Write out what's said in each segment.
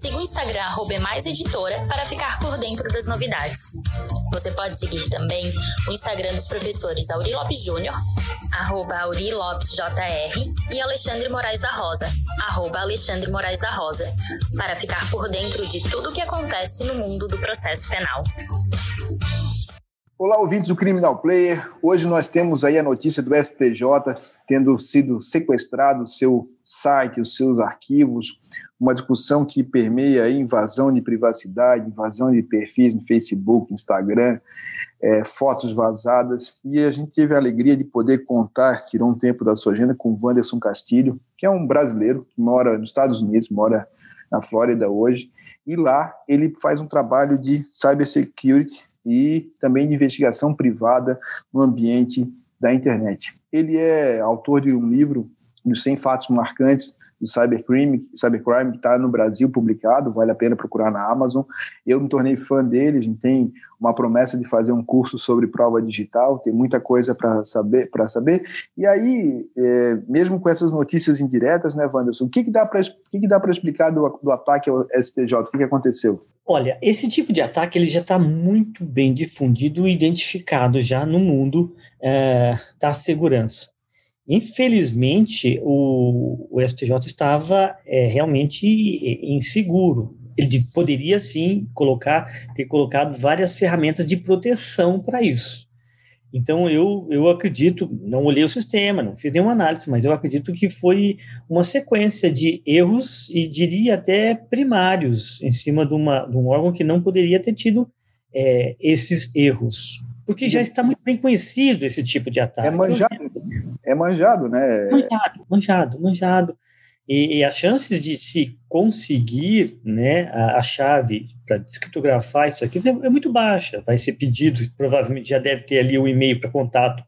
Siga o Instagram @emaiseditora para ficar por dentro das novidades. Você pode seguir também o Instagram dos professores Auri Lopes Júnior, arroba Auri Lopes JR, e Alexandre Moraes da Rosa, arroba Alexandre Moraes da Rosa, para ficar por dentro de tudo o que acontece no mundo do processo penal. Olá, ouvintes do Criminal Player. Hoje nós temos aí a notícia do STJ tendo sido sequestrado o seu site, os seus arquivos, uma discussão que permeia invasão de privacidade, invasão de perfis no Facebook, Instagram, é, fotos vazadas, e a gente teve a alegria de poder contar, tirou um tempo da sua agenda, com o Wanderson Castilho, que é um brasileiro que mora nos Estados Unidos, mora na Flórida hoje, e lá ele faz um trabalho de cybersecurity e também de investigação privada no ambiente da internet. Ele é autor de um livro dos 100 fatos marcantes do cybercrime, cybercrime que está no Brasil publicado, vale a pena procurar na Amazon. Eu me tornei fã dele, a gente tem uma promessa de fazer um curso sobre prova digital, tem muita coisa para saber, para saber. E aí, é, mesmo com essas notícias indiretas, né, Wanderson, o que, que dá para que que dá explicar do, do ataque ao STJ? O que, que aconteceu? Olha, esse tipo de ataque ele já está muito bem difundido e identificado já no mundo é, da segurança. Infelizmente, o, o STJ estava é, realmente inseguro. Ele poderia sim colocar, ter colocado várias ferramentas de proteção para isso. Então, eu, eu acredito, não olhei o sistema, não fiz nenhuma análise, mas eu acredito que foi uma sequência de erros e diria até primários em cima de, uma, de um órgão que não poderia ter tido é, esses erros. Porque já está muito bem conhecido esse tipo de ataque. É manjado, é manjado né? Manjado, manjado, manjado. E, e as chances de se conseguir né, a, a chave para descriptografar isso aqui é, é, muito baixa. Vai ser pedido, provavelmente já deve ter ali o e-mail para contato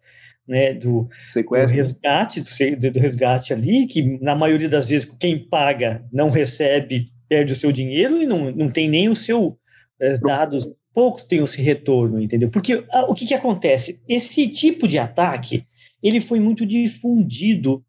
né, do, do resgate, do, do resgate ali, que na maioria das vezes quem paga não recebe, perde o seu dinheiro e não, não tem nem o seu eh, dados poucos têm esse retorno, entendeu? Porque ah, o que, que acontece? Esse tipo de ataque, ele foi muito difundido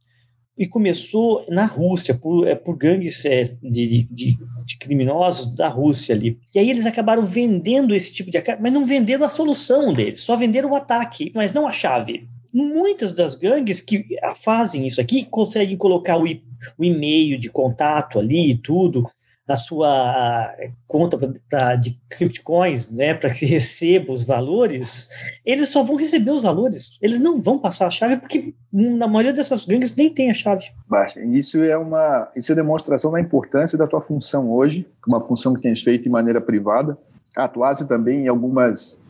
e começou na Rússia, por, é, por gangues é, de, de, de, criminosos da Rússia ali. E aí eles acabaram vendendo esse tipo de ataque, mas não venderam a solução deles, só venderam o ataque, mas não a chave. Muitas das gangues que fazem isso aqui conseguem colocar o, o e-mail de contato ali e tudo, na sua conta pra, de criptocoins, né, para que receba os valores, eles só vão receber os valores. Eles não vão passar a chave porque na maioria dessas gangues nem tem a chave. Baixa. Isso é uma isso é demonstração da importância da tua função hoje, uma função que tens feito de maneira privada. Atuasse também em algumas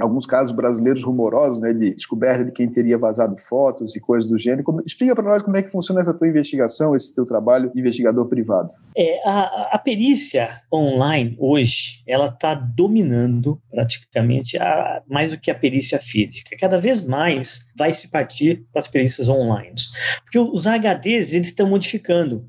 alguns casos brasileiros rumorosos, né, de descoberta de quem teria vazado fotos e coisas do gênero. Como, explica para nós como é que funciona essa tua investigação, esse teu trabalho de investigador privado. É, a, a perícia online hoje, ela está dominando praticamente a, mais do que a perícia física. Cada vez mais vai se partir para as perícias online, porque os HDs eles estão modificando.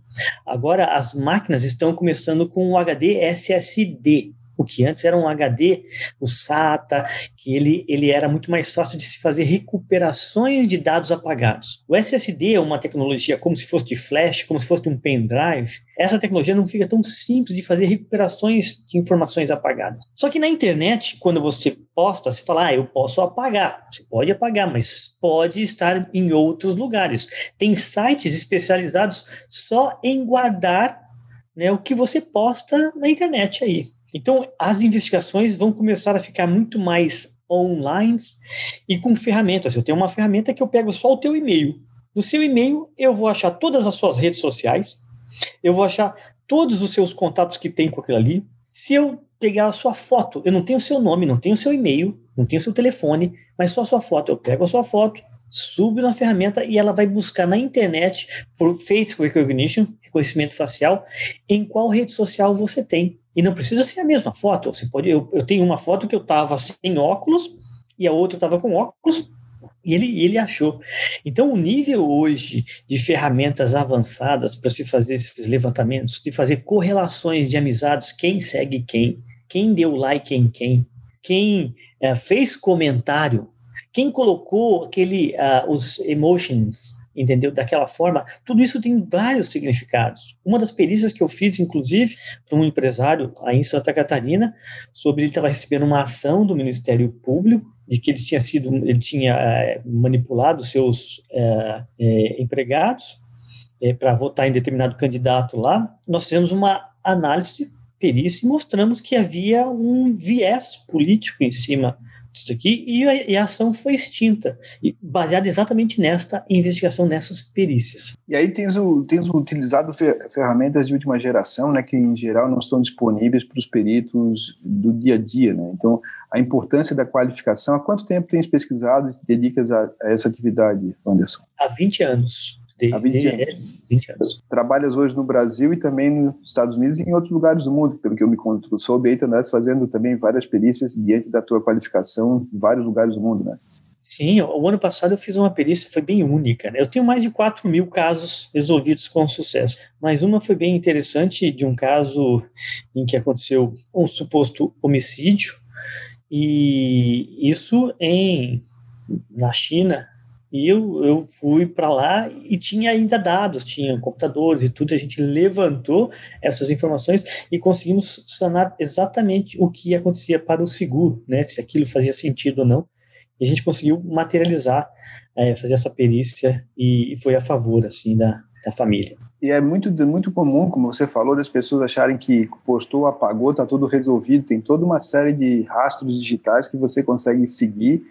Agora as máquinas estão começando com o HD SSD, o que antes era um HD, o SATA, que ele, ele era muito mais fácil de se fazer recuperações de dados apagados. O SSD é uma tecnologia como se fosse de flash, como se fosse um pendrive. Essa tecnologia não fica tão simples de fazer recuperações de informações apagadas. Só que na internet, quando você posta, você fala, ah, eu posso apagar. Você pode apagar, mas pode estar em outros lugares. Tem sites especializados só em guardar né, o que você posta na internet aí. Então, as investigações vão começar a ficar muito mais online e com ferramentas. Eu tenho uma ferramenta que eu pego só o teu e-mail. No seu e-mail, eu vou achar todas as suas redes sociais, eu vou achar todos os seus contatos que tem com aquilo ali. Se eu pegar a sua foto, eu não tenho o seu nome, não tenho o seu e-mail, não tenho o seu telefone, mas só a sua foto. Eu pego a sua foto, subo na ferramenta e ela vai buscar na internet por face recognition, reconhecimento facial, em qual rede social você tem. E não precisa ser a mesma foto. Você pode, eu, eu tenho uma foto que eu estava sem óculos e a outra estava com óculos. E ele, ele achou. Então, o nível hoje de ferramentas avançadas para se fazer esses levantamentos, de fazer correlações de amizades, quem segue quem, quem deu like em quem, quem uh, fez comentário, quem colocou aquele, uh, os emotions, entendeu? Daquela forma, tudo isso tem vários significados. Uma das perícias que eu fiz, inclusive, para um empresário aí em Santa Catarina, sobre ele estava recebendo uma ação do Ministério Público de que ele tinha sido, ele tinha é, manipulado seus é, é, empregados para votar em determinado candidato lá. Nós fizemos uma análise perícia e mostramos que havia um viés político em cima disso aqui e a, e a, ação foi extinta, baseada exatamente nesta investigação, nessas perícias. E aí tens, o, tens utilizado ferramentas de última geração, né, que em geral não estão disponíveis para os peritos do dia a dia, né? Então, a importância da qualificação, há quanto tempo tens pesquisado e dedicas a, a essa atividade, Anderson? Há 20 anos. Há 20 anos. 20 anos. Trabalhas hoje no Brasil e também nos Estados Unidos e em outros lugares do mundo, pelo que eu me soube, aí andas fazendo também várias perícias diante da tua qualificação em vários lugares do mundo, né? Sim, o ano passado eu fiz uma perícia, foi bem única. Né? Eu tenho mais de 4 mil casos resolvidos com sucesso, mas uma foi bem interessante de um caso em que aconteceu um suposto homicídio, e isso em na China, e eu, eu fui para lá e tinha ainda dados, tinha computadores e tudo. A gente levantou essas informações e conseguimos sanar exatamente o que acontecia para o seguro, né? Se aquilo fazia sentido ou não. E a gente conseguiu materializar, é, fazer essa perícia e, e foi a favor, assim, da, da família. E é muito, muito comum, como você falou, das pessoas acharem que postou, apagou, está tudo resolvido. Tem toda uma série de rastros digitais que você consegue seguir.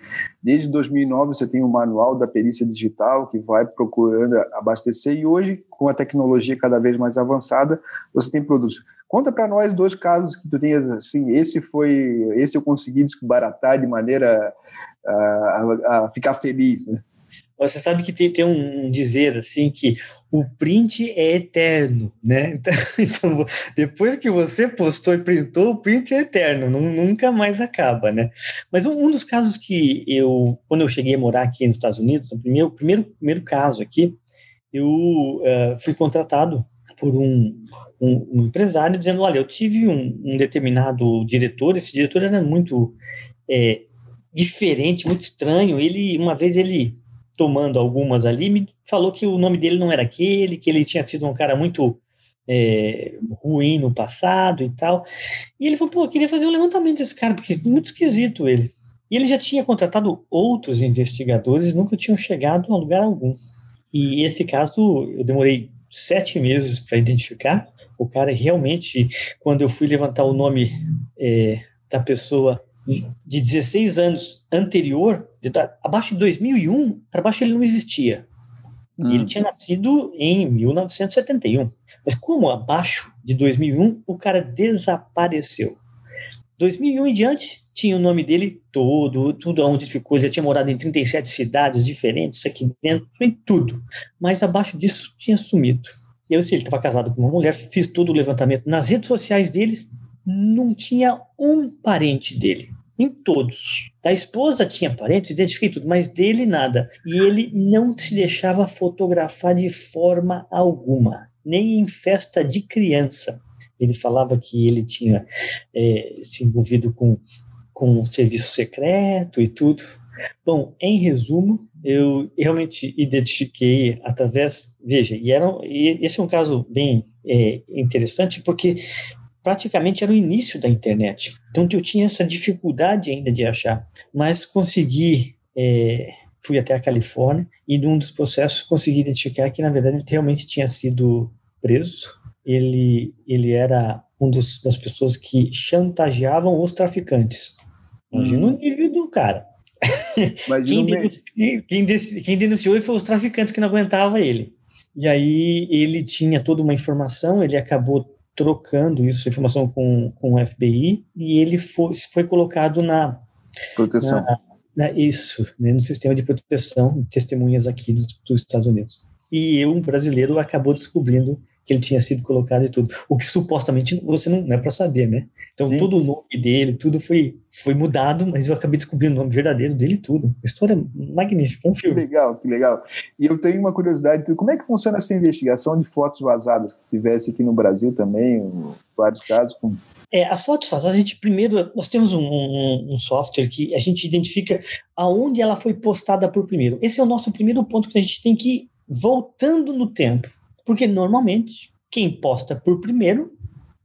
Desde 2009 você tem o manual da perícia digital que vai procurando abastecer. E hoje, com a tecnologia cada vez mais avançada, você tem produtos. Conta para nós dois casos que tu tenhas assim. Esse foi, esse eu consegui desbaratar de maneira a, a, a ficar feliz, né? Você sabe que tem, tem um dizer assim que o print é eterno, né? Então, então, depois que você postou e printou, o print é eterno, não, nunca mais acaba, né? Mas um, dos casos que eu, quando eu cheguei a morar aqui nos Estados Unidos, no primeiro, primeiro, primeiro caso aqui, eu uh, fui contratado por um, um, um, empresário dizendo, olha, eu tive um, um, determinado diretor, esse diretor era muito é, diferente, muito estranho, ele, uma vez ele tomando algumas ali, me falou que o nome dele não era aquele, que ele tinha sido um cara muito é, ruim no passado e tal. E ele falou, pô, eu queria fazer um levantamento desse cara, porque é muito esquisito ele. E ele já tinha contratado outros investigadores, nunca tinham chegado a lugar algum. E esse caso eu demorei sete meses para identificar. O cara realmente, quando eu fui levantar o nome é, da pessoa de 16 anos anterior, de, abaixo de 2001, para baixo ele não existia. Hum. Ele tinha nascido em 1971. Mas como abaixo de 2001, o cara desapareceu. 2001 em diante, tinha o nome dele todo, tudo onde ficou. Ele já tinha morado em 37 cidades diferentes, aqui dentro, em tudo. Mas abaixo disso, tinha sumido. Eu sei, ele estava casado com uma mulher, fiz todo o levantamento nas redes sociais deles, não tinha um parente dele em todos. Da esposa tinha parentes, identifiquei tudo, mas dele nada. E ele não se deixava fotografar de forma alguma, nem em festa de criança. Ele falava que ele tinha é, se envolvido com, com um serviço secreto e tudo. Bom, em resumo, eu realmente identifiquei através. Veja, e, era, e esse é um caso bem é, interessante, porque praticamente era o início da internet. Então eu tinha essa dificuldade ainda de achar, mas consegui. É, fui até a Califórnia e num dos processos consegui identificar que na verdade ele realmente tinha sido preso. Ele ele era um dos, das pessoas que chantageavam os traficantes. Imagina hum. o nível do cara. quem, denunciou, quem, quem denunciou foi os traficantes que não aguentavam ele. E aí ele tinha toda uma informação, ele acabou trocando isso, informação com, com o FBI, e ele foi, foi colocado na. Proteção. Na, na, isso, né, no sistema de proteção de testemunhas aqui dos, dos Estados Unidos. E eu, um brasileiro, acabou descobrindo que ele tinha sido colocado e tudo. O que supostamente você não, não é para saber, né? Então, Sim. todo o nome dele, tudo foi, foi mudado, mas eu acabei descobrindo o nome verdadeiro dele e tudo. História magnífica, um filme. Que legal, que legal. E eu tenho uma curiosidade, como é que funciona essa investigação de fotos vazadas que tivesse aqui no Brasil também, vários casos com é, as fotos vazadas, a gente primeiro, nós temos um, um, um, software que a gente identifica aonde ela foi postada por primeiro. Esse é o nosso primeiro ponto que a gente tem que ir voltando no tempo. Porque normalmente quem posta por primeiro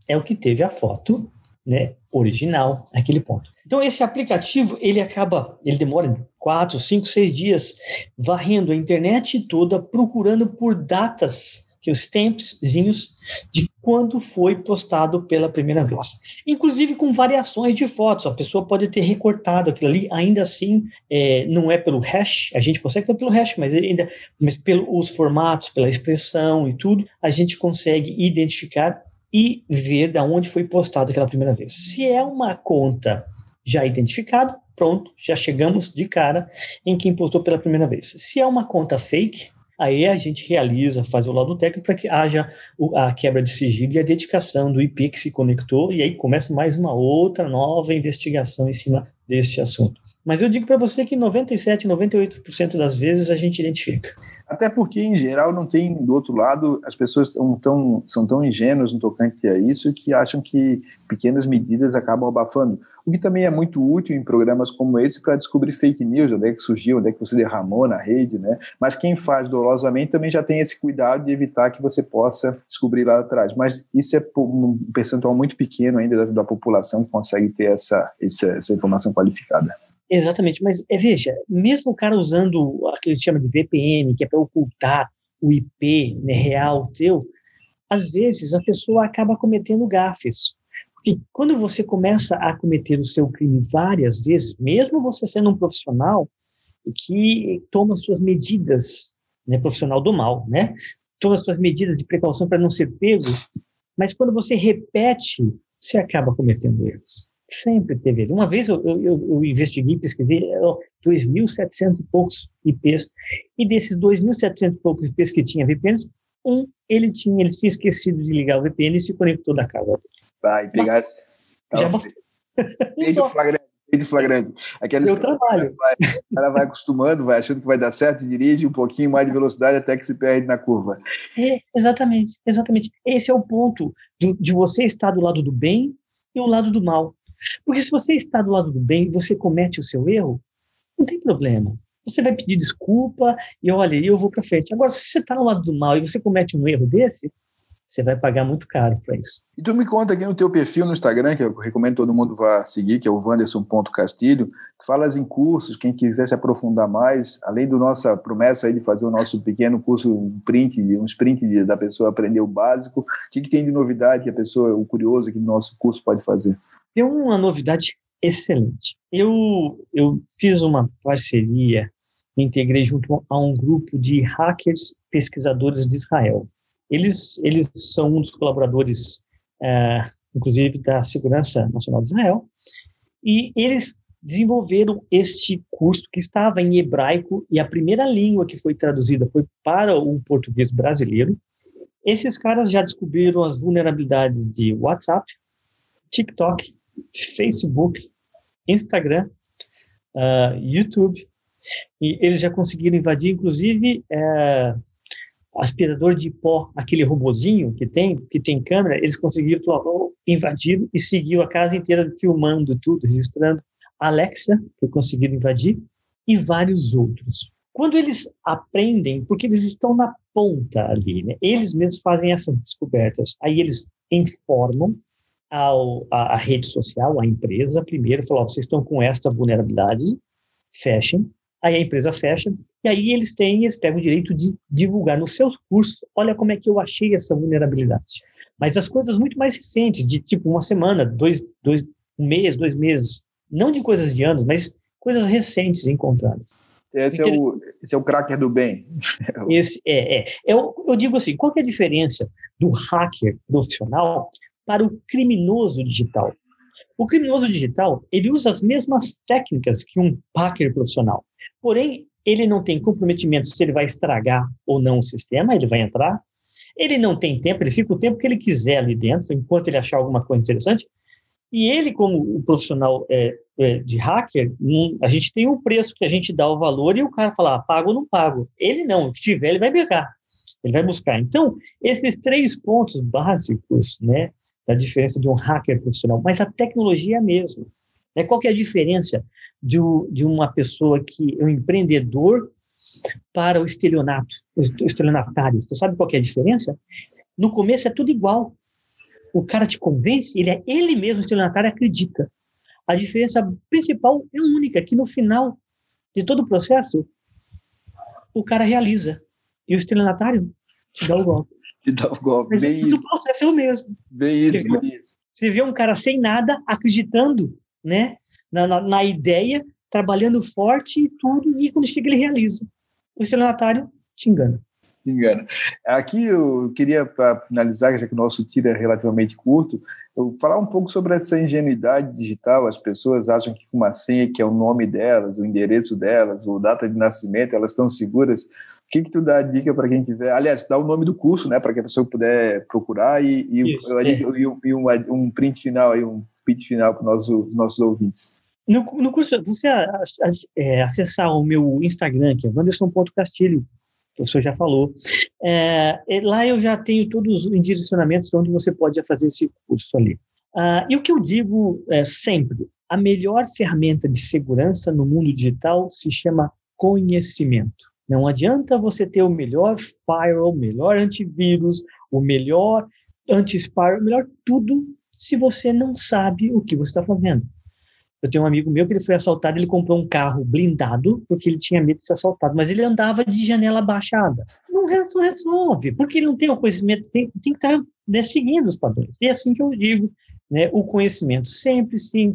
é o que teve a foto né, original, aquele ponto. Então esse aplicativo ele acaba, ele demora quatro, cinco, seis dias varrendo a internet toda procurando por datas que os tempzinhos de quando foi postado pela primeira vez. Inclusive com variações de fotos. A pessoa pode ter recortado aquilo ali, ainda assim, é, não é pelo hash, a gente consegue ver pelo hash, mas ainda, mas pelos formatos, pela expressão e tudo, a gente consegue identificar e ver de onde foi postado aquela primeira vez. Se é uma conta já identificada, pronto, já chegamos de cara em quem postou pela primeira vez. Se é uma conta fake, aí a gente realiza, faz o laudo técnico para que haja a quebra de sigilo e a identificação do IP que se conectou, e aí começa mais uma outra nova investigação em cima deste assunto. Mas eu digo para você que 97, 98% das vezes a gente identifica. Até porque, em geral, não tem do outro lado, as pessoas tão, tão, são tão ingênuas no tocante a isso que acham que pequenas medidas acabam abafando. O que também é muito útil em programas como esse para descobrir fake news, onde é que surgiu, onde é que você derramou na rede, né? Mas quem faz dolosamente também já tem esse cuidado de evitar que você possa descobrir lá atrás. Mas isso é um percentual muito pequeno ainda da, da população que consegue ter essa, essa, essa informação qualificada. Exatamente, mas é, veja, mesmo o cara usando o que chama de VPN, que é para ocultar o IP né, real teu, às vezes a pessoa acaba cometendo gafes. E quando você começa a cometer o seu crime várias vezes, mesmo você sendo um profissional que toma suas medidas, né, profissional do mal, né, toma suas medidas de precaução para não ser pego, mas quando você repete, você acaba cometendo erros. Sempre teve. Uma vez eu, eu, eu investiguei, pesquisei 2.700 e poucos IPs, e desses 2.700 e poucos IPs que tinha VPNs, um ele tinha, ele tinha esquecido de ligar o VPN e se conectou da casa. Vai, pegasse. Já mostrei. Feito flagrante, feito flagrante. Aquela Meu trabalho. Vai, o cara vai acostumando, vai achando que vai dar certo, dirige um pouquinho mais de velocidade até que se perde na curva. É, exatamente, exatamente. Esse é o ponto do, de você estar do lado do bem e o lado do mal. Porque se você está do lado do bem você comete o seu erro, não tem problema. Você vai pedir desculpa e olha, eu vou para frente. Agora, se você está no lado do mal e você comete um erro desse, você vai pagar muito caro para isso. E tu me conta aqui no teu perfil no Instagram, que eu recomendo todo mundo vá seguir, que é o Wanderson.castilho, tu falas em cursos, quem quiser se aprofundar mais, além da nossa promessa aí de fazer o nosso pequeno curso, um print, um sprint da pessoa aprender o básico, o que, que tem de novidade que a pessoa, o curioso aqui no nosso curso pode fazer? Tem uma novidade excelente. Eu, eu fiz uma parceria, me integrei junto a um grupo de hackers pesquisadores de Israel. Eles, eles são um dos colaboradores, é, inclusive, da Segurança Nacional de Israel, e eles desenvolveram este curso que estava em hebraico e a primeira língua que foi traduzida foi para o português brasileiro. Esses caras já descobriram as vulnerabilidades de WhatsApp, TikTok, Facebook, Instagram, uh, YouTube, e eles já conseguiram invadir, inclusive, uh, aspirador de pó, aquele robozinho que tem, que tem câmera, eles conseguiram invadir e seguiu a casa inteira filmando tudo, registrando. Alexa, que conseguiram invadir, e vários outros. Quando eles aprendem, porque eles estão na ponta ali, né? eles mesmos fazem essas descobertas, aí eles informam ao, rede social, a empresa, primeiro falou, vocês estão com esta vulnerabilidade, fechem. Aí a empresa fecha, e aí eles têm, eles pegam o direito de divulgar nos seus cursos, olha como é que eu achei essa vulnerabilidade. Mas as coisas muito mais recentes, de tipo uma semana, dois, dois um mês, dois meses, não de coisas de anos, mas coisas recentes encontradas. Esse é, o, esse é o cracker do bem. Esse é, é. Eu, eu digo assim, qual é a diferença do hacker profissional para o criminoso digital. O criminoso digital, ele usa as mesmas técnicas que um hacker profissional. Porém, ele não tem comprometimento se ele vai estragar ou não o sistema, ele vai entrar. Ele não tem tempo, ele fica o tempo que ele quiser ali dentro, enquanto ele achar alguma coisa interessante. E ele, como profissional é, é, de hacker, um, a gente tem um preço que a gente dá o valor e o cara fala, ah, pago ou não pago. Ele não, o que tiver, ele vai pegar, ele vai buscar. Então, esses três pontos básicos, né, da diferença de um hacker profissional, mas a tecnologia é a mesma. Né? Qual que é a diferença de, de uma pessoa que é um empreendedor para o estelionato, o estelionatário? Você sabe qual que é a diferença? No começo é tudo igual. O cara te convence, ele é ele mesmo, o estelionatário acredita. A diferença principal é única, que no final de todo o processo, o cara realiza. E o estelionatário te dá o golpe. Te dá o golpe. Mas, mas o processo é o mesmo. Bem isso, você bem isso. Você vê um cara sem nada, acreditando né, na, na, na ideia, trabalhando forte e tudo, e quando chega ele realiza. O estelionatário te engana engana. Aqui eu queria, para finalizar, já que o nosso tiro é relativamente curto, eu falar um pouco sobre essa ingenuidade digital. As pessoas acham que uma senha, que é o nome delas, o endereço delas, ou data de nascimento, elas estão seguras. O que, que tu dá dica para quem tiver? Aliás, dá o nome do curso, né, para que a pessoa puder procurar e, e, Isso, é. e, e um, um, print final, aí, um pitch final para os nossos, ouvintes. No, no curso, você é, acessar o meu Instagram, que é wanderson.castilho, o professor já falou. É, lá eu já tenho todos os direcionamentos onde você pode fazer esse curso ali. Ah, e o que eu digo é, sempre, a melhor ferramenta de segurança no mundo digital se chama conhecimento. Não adianta você ter o melhor firewall, o melhor antivírus, o melhor anti-spyware, o melhor tudo, se você não sabe o que você está fazendo. Eu tenho um amigo meu que ele foi assaltado, ele comprou um carro blindado porque ele tinha medo de ser assaltado, mas ele andava de janela baixada. Não resolve, porque ele não tem o conhecimento, tem, tem que estar né, seguindo os padrões. E é assim que eu digo, né, o conhecimento sempre se,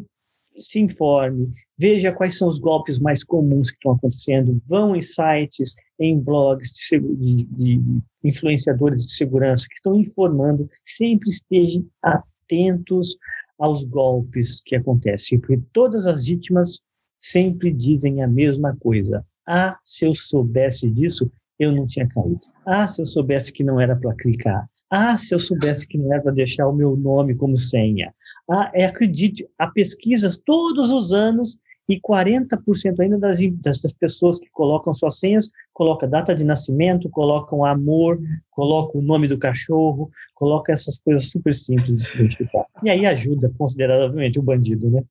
se informe, veja quais são os golpes mais comuns que estão acontecendo, vão em sites, em blogs de, de, de, influenciadores de segurança que estão informando, sempre estejam atentos aos golpes que acontecem, porque todas as vítimas sempre dizem a mesma coisa. Ah, se eu soubesse disso, eu não tinha caído. Ah, se eu soubesse que não era para clicar. Ah, se eu soubesse que não era para deixar o meu nome como senha. Ah, é, acredite, há pesquisas todos os anos e 40% ainda das, das, pessoas que colocam suas senhas, colocam data de nascimento, colocam amor, colocam o nome do cachorro, colocam essas coisas super simples de se identificar. E aí ajuda consideravelmente o bandido, né?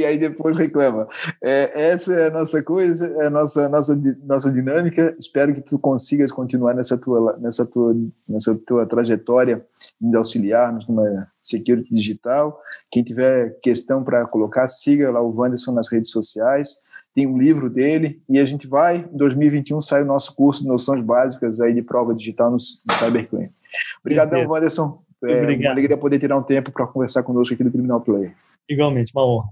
E aí depois reclama. É, essa é a nossa coisa, é a nossa, nossa, nossa dinâmica. Espero que tu consigas continuar nessa tua, nessa tua, nessa tua trajetória de auxiliar-nos numa security digital. Quem tiver questão para colocar, siga lá o Wanderson nas redes sociais. Tem um livro dele e a gente vai, em 2021, sai o nosso curso de noções básicas aí de prova digital no, no Cybercrime. Obrigadão, Wanderson. É Obrigado. uma alegria poder tirar um tempo para conversar conosco aqui do Criminal Play. Igualmente, uma honra.